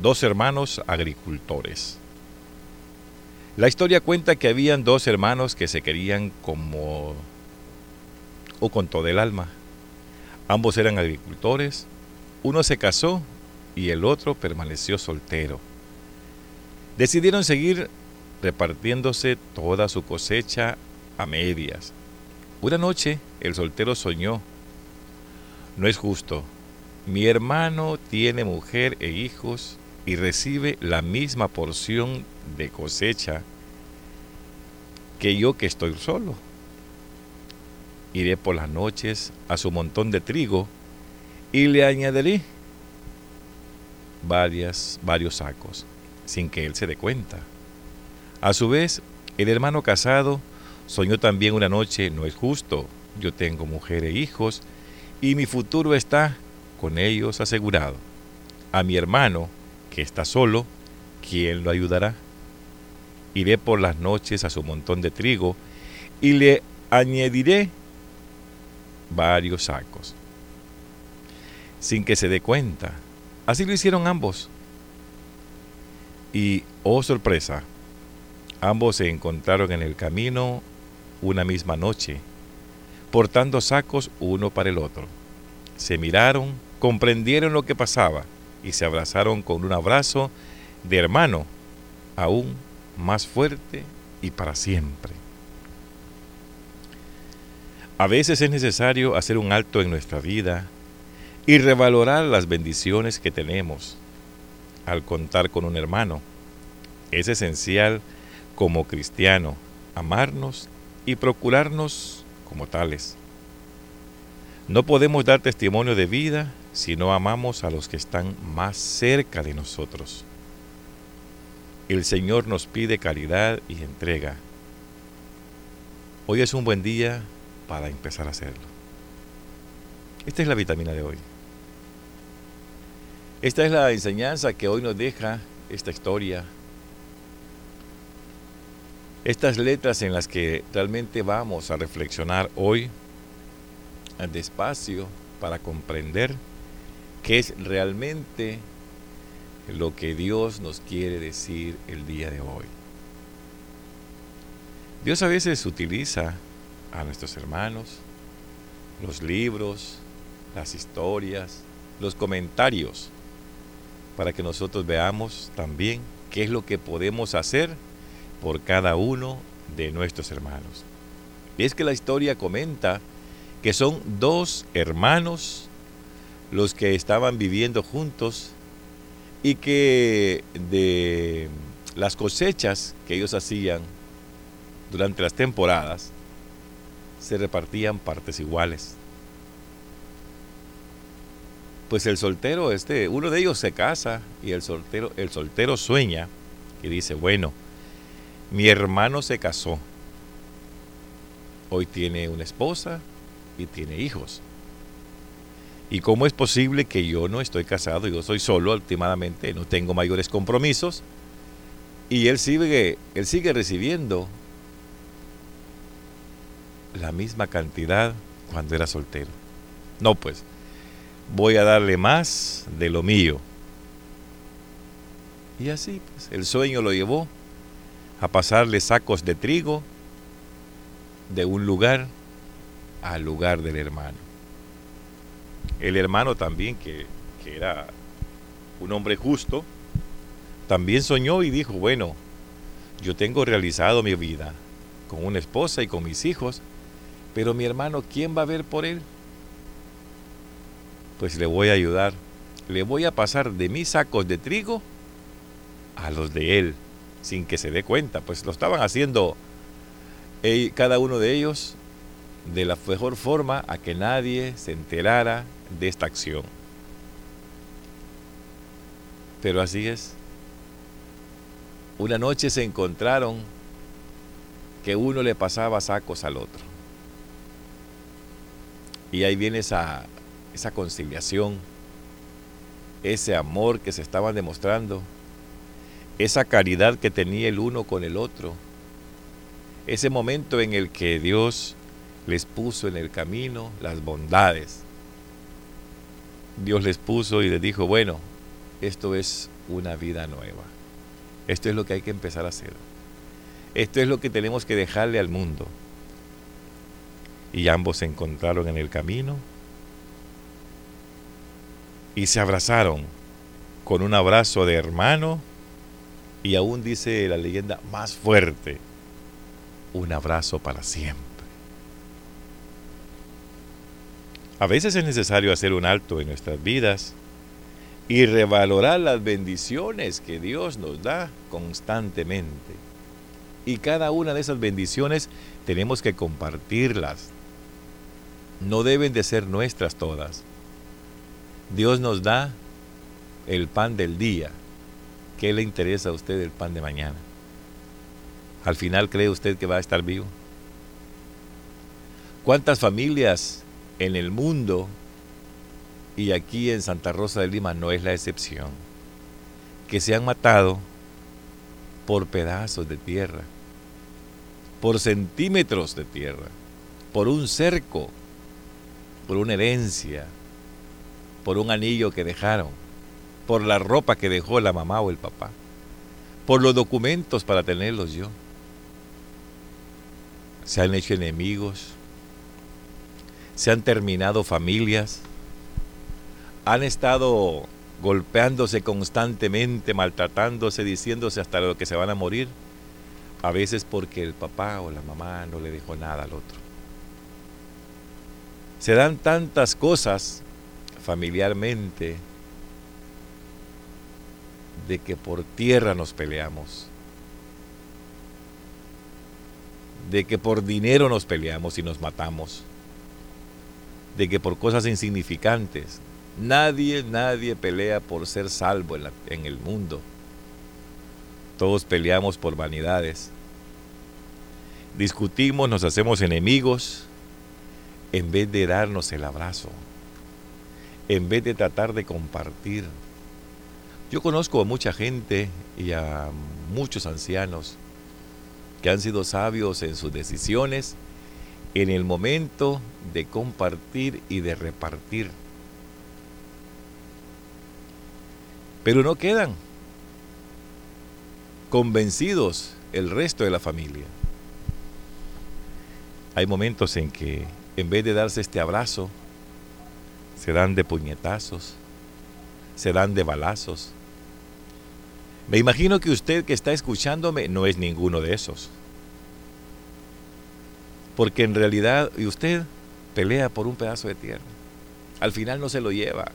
dos hermanos agricultores. La historia cuenta que habían dos hermanos que se querían como o con todo el alma. Ambos eran agricultores, uno se casó y el otro permaneció soltero. Decidieron seguir repartiéndose toda su cosecha a medias. Una noche el soltero soñó, no es justo, mi hermano tiene mujer e hijos y recibe la misma porción de cosecha que yo que estoy solo. Iré por las noches a su montón de trigo y le añadiré varias, varios sacos, sin que él se dé cuenta. A su vez, el hermano casado soñó también una noche, no es justo, yo tengo mujer e hijos, y mi futuro está con ellos asegurado. A mi hermano, que está solo, ¿quién lo ayudará? Iré por las noches a su montón de trigo y le añadiré varios sacos. Sin que se dé cuenta. Así lo hicieron ambos. Y, oh sorpresa, ambos se encontraron en el camino una misma noche, portando sacos uno para el otro. Se miraron, comprendieron lo que pasaba y se abrazaron con un abrazo de hermano, aún más fuerte y para siempre. A veces es necesario hacer un alto en nuestra vida y revalorar las bendiciones que tenemos al contar con un hermano. Es esencial como cristiano amarnos y procurarnos como tales. No podemos dar testimonio de vida si no amamos a los que están más cerca de nosotros. El Señor nos pide caridad y entrega. Hoy es un buen día para empezar a hacerlo. Esta es la vitamina de hoy. Esta es la enseñanza que hoy nos deja esta historia. Estas letras en las que realmente vamos a reflexionar hoy despacio para comprender qué es realmente lo que Dios nos quiere decir el día de hoy. Dios a veces utiliza a nuestros hermanos los libros, las historias, los comentarios, para que nosotros veamos también qué es lo que podemos hacer por cada uno de nuestros hermanos. Y es que la historia comenta que son dos hermanos los que estaban viviendo juntos y que de las cosechas que ellos hacían durante las temporadas se repartían partes iguales. Pues el soltero, este, uno de ellos se casa y el soltero, el soltero sueña y dice, bueno, mi hermano se casó. Hoy tiene una esposa, y tiene hijos. ¿Y cómo es posible que yo no estoy casado, yo soy solo, últimamente no tengo mayores compromisos? Y él sigue, él sigue recibiendo la misma cantidad cuando era soltero. No, pues, voy a darle más de lo mío. Y así, pues, el sueño lo llevó a pasarle sacos de trigo de un lugar al lugar del hermano. El hermano también, que, era un hombre justo, también soñó y dijo, bueno, yo tengo realizado mi vida con una esposa y con mis hijos, pero mi hermano, ¿quién va a ver por él? Pues le voy a ayudar. Le voy a pasar de mis sacos de trigo a los de él, sin que se dé cuenta. Pues lo estaban haciendo cada uno de ellos de la mejor forma a que nadie se enterara de esta acción. Pero así es. Una noche se encontraron que uno le pasaba sacos al otro. Y ahí viene esa, conciliación, ese amor que se estaban demostrando, esa caridad que tenía el uno con el otro, ese momento en el que Dios les puso en el camino las bondades. Dios les puso y les dijo, bueno, esto es una vida nueva. Esto es lo que hay que empezar a hacer. Esto es lo que tenemos que dejarle al mundo. Y ambos se encontraron en el camino y se abrazaron con un abrazo de hermano y aún dice la leyenda más fuerte, un abrazo para siempre. A veces es necesario hacer un alto en nuestras vidas y revalorar las bendiciones que Dios nos da constantemente. Y cada una de esas bendiciones tenemos que compartirlas. No deben de ser nuestras todas. Dios nos da el pan del día. ¿Qué le interesa a usted el pan de mañana? ¿Al final cree usted que va a estar vivo? ¿Cuántas familias en el mundo y aquí en Santa Rosa de Lima no es la excepción, que se han matado por pedazos de tierra, por centímetros de tierra, por un cerco, por una herencia, por un anillo que dejaron, por la ropa que dejó la mamá o el papá, por los documentos para tenerlos yo. Se han hecho enemigos, se han terminado familias, han estado golpeándose constantemente, maltratándose, diciéndose hasta lo que se van a morir, a veces porque el papá o la mamá no le dejó nada al otro. Se dan tantas cosas familiarmente de que por tierra nos peleamos, de que por dinero nos peleamos y nos matamos, de que por cosas insignificantes Nadie, nadie pelea por ser salvo en, en el mundo. Todos peleamos por vanidades. Discutimos, nos hacemos enemigos en vez de darnos el abrazo, en vez de tratar de compartir. Yo conozco a mucha gente y a muchos ancianos que han sido sabios en sus decisiones en el momento de compartir y de repartir. Pero no quedan convencidos el resto de la familia. Hay momentos en que en vez de darse este abrazo, se dan de puñetazos, se dan de balazos. Me imagino que usted que está escuchándome no es ninguno de esos. Porque en realidad y usted pelea por un pedazo de tierra. Al final no se lo lleva.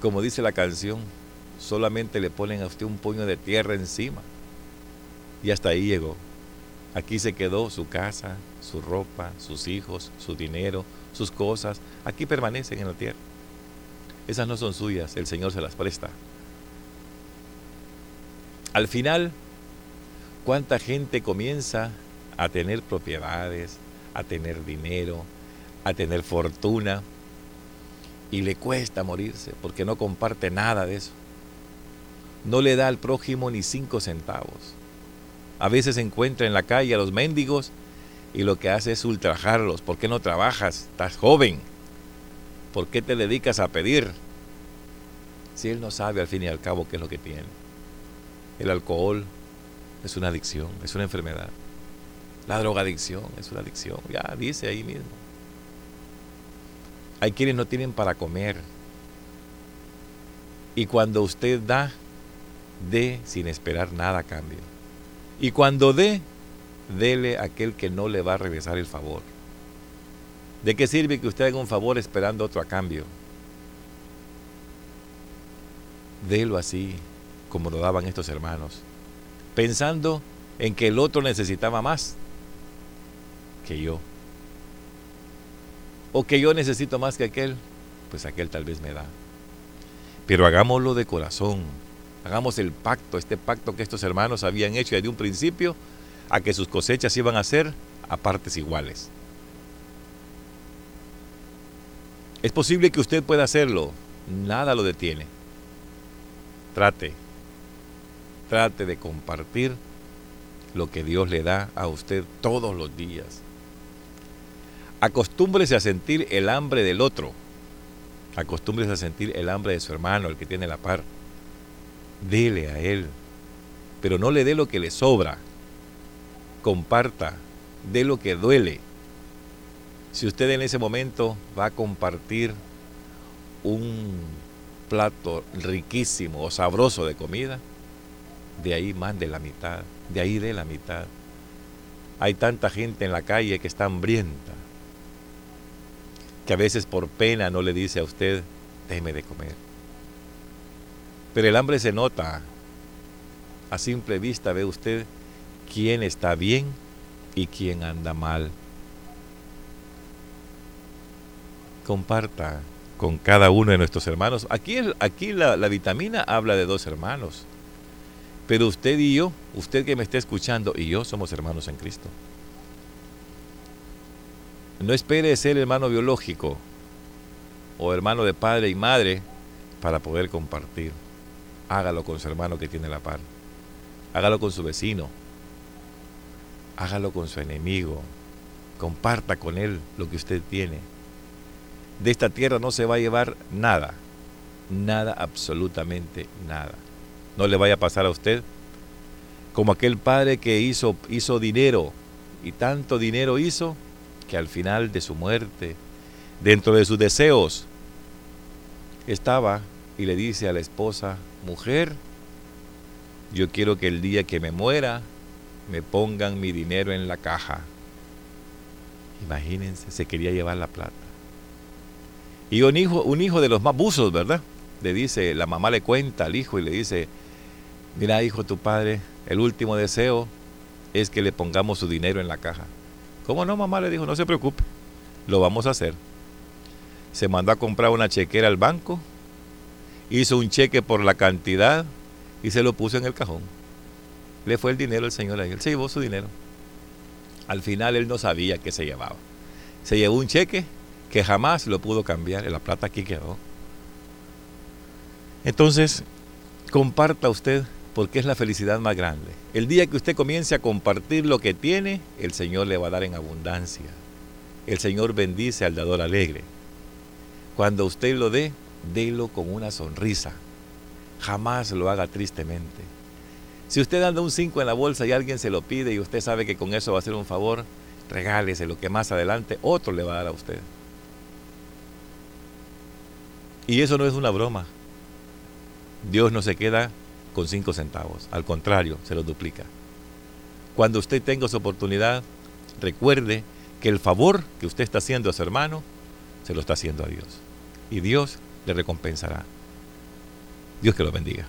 Como dice la canción, solamente le ponen a usted un puño de tierra encima. Y hasta ahí llegó. Aquí se quedó su casa, su ropa, sus hijos, su dinero, sus cosas. Aquí permanecen en la tierra. Esas no son suyas, el Señor se las presta. Al final, ¿cuánta gente comienza a tener propiedades, a tener dinero, a tener fortuna? y le cuesta morirse porque no comparte nada de eso. No le da al prójimo ni cinco centavos. A veces encuentra en la calle a los mendigos y lo que hace es ultrajarlos. ¿Por qué no trabajas? Estás joven. ¿Por qué te dedicas a pedir? Si él no sabe al fin y al cabo qué es lo que tiene. El alcohol es una adicción, es una enfermedad. La drogadicción es una adicción. Ya dice ahí mismo. Hay quienes no tienen para comer. Y cuando usted da, dé sin esperar nada a cambio. Y cuando dé, dele a aquel que no le va a regresar el favor. ¿De qué sirve que usted haga un favor esperando otro a cambio? Délo así, como lo daban estos hermanos, pensando en que el otro necesitaba más que yo o que yo necesito más que aquel, pues aquel tal vez me da. Pero hagámoslo de corazón, hagamos el pacto, este pacto que estos hermanos habían hecho desde un principio, a que sus cosechas iban a ser a partes iguales. Es posible que usted pueda hacerlo, nada lo detiene. Trate, trate de compartir lo que Dios le da a usted todos los días. Acostúmbrese a sentir el hambre del otro Acostúmbrese a sentir el hambre de su hermano, el que tiene la par. Dele a él. Pero no le dé lo que le sobra. Comparta. Dé lo que duele. Si usted en ese momento va a compartir un plato riquísimo o sabroso de comida, de ahí mande la mitad, de ahí dé la mitad. Hay tanta gente en la calle que está hambrienta, que a veces por pena no le dice a usted, déjeme de comer. Pero el hambre se nota. A simple vista ve usted quién está bien y quién anda mal. Comparta con cada uno de nuestros hermanos. Aquí, aquí la, la vitamina habla de dos hermanos. Pero usted y yo, usted que me está escuchando y yo somos hermanos en Cristo. No espere ser hermano biológico o hermano de padre y madre para poder compartir. Hágalo con su hermano que tiene la par. Hágalo con su vecino. Hágalo con su enemigo. Comparta con él lo que usted tiene. De esta tierra no se va a llevar nada. Nada, absolutamente nada no le vaya a pasar a usted. Como aquel padre que hizo, hizo dinero y tanto dinero hizo que al final de su muerte, dentro de sus deseos, estaba y le dice a la esposa, mujer, yo quiero que el día que me muera me pongan mi dinero en la caja. Imagínense, se quería llevar la plata. Y un hijo, un hijo de los más buzos, ¿verdad? Le dice, la mamá le cuenta al hijo y le dice, mira hijo, tu padre, el último deseo es que le pongamos su dinero en la caja. ¿Cómo no, mamá? Le dijo, no se preocupe, lo vamos a hacer. Se mandó a comprar una chequera al banco, hizo un cheque por la cantidad y se lo puso en el cajón. Le fue el dinero al señor ahí, él se llevó su dinero. Al final él no sabía qué se llevaba. Se llevó un cheque que jamás lo pudo cambiar, la plata aquí quedó. Entonces, comparta usted porque es la felicidad más grande. El día que usted comience a compartir lo que tiene, el Señor le va a dar en abundancia. El Señor bendice al dador alegre. Cuando usted lo dé, délo con una sonrisa. Jamás lo haga tristemente. Si usted anda un 5 en la bolsa y alguien se lo pide y usted sabe que con eso va a hacer un favor, regálese lo que más adelante otro le va a dar a usted. Y eso no es una broma. Dios no se queda con cinco centavos. Al contrario, se lo duplica. Cuando usted tenga su oportunidad, recuerde que el favor que usted está haciendo a su hermano, se lo está haciendo a Dios. Y Dios le recompensará. Dios que lo bendiga.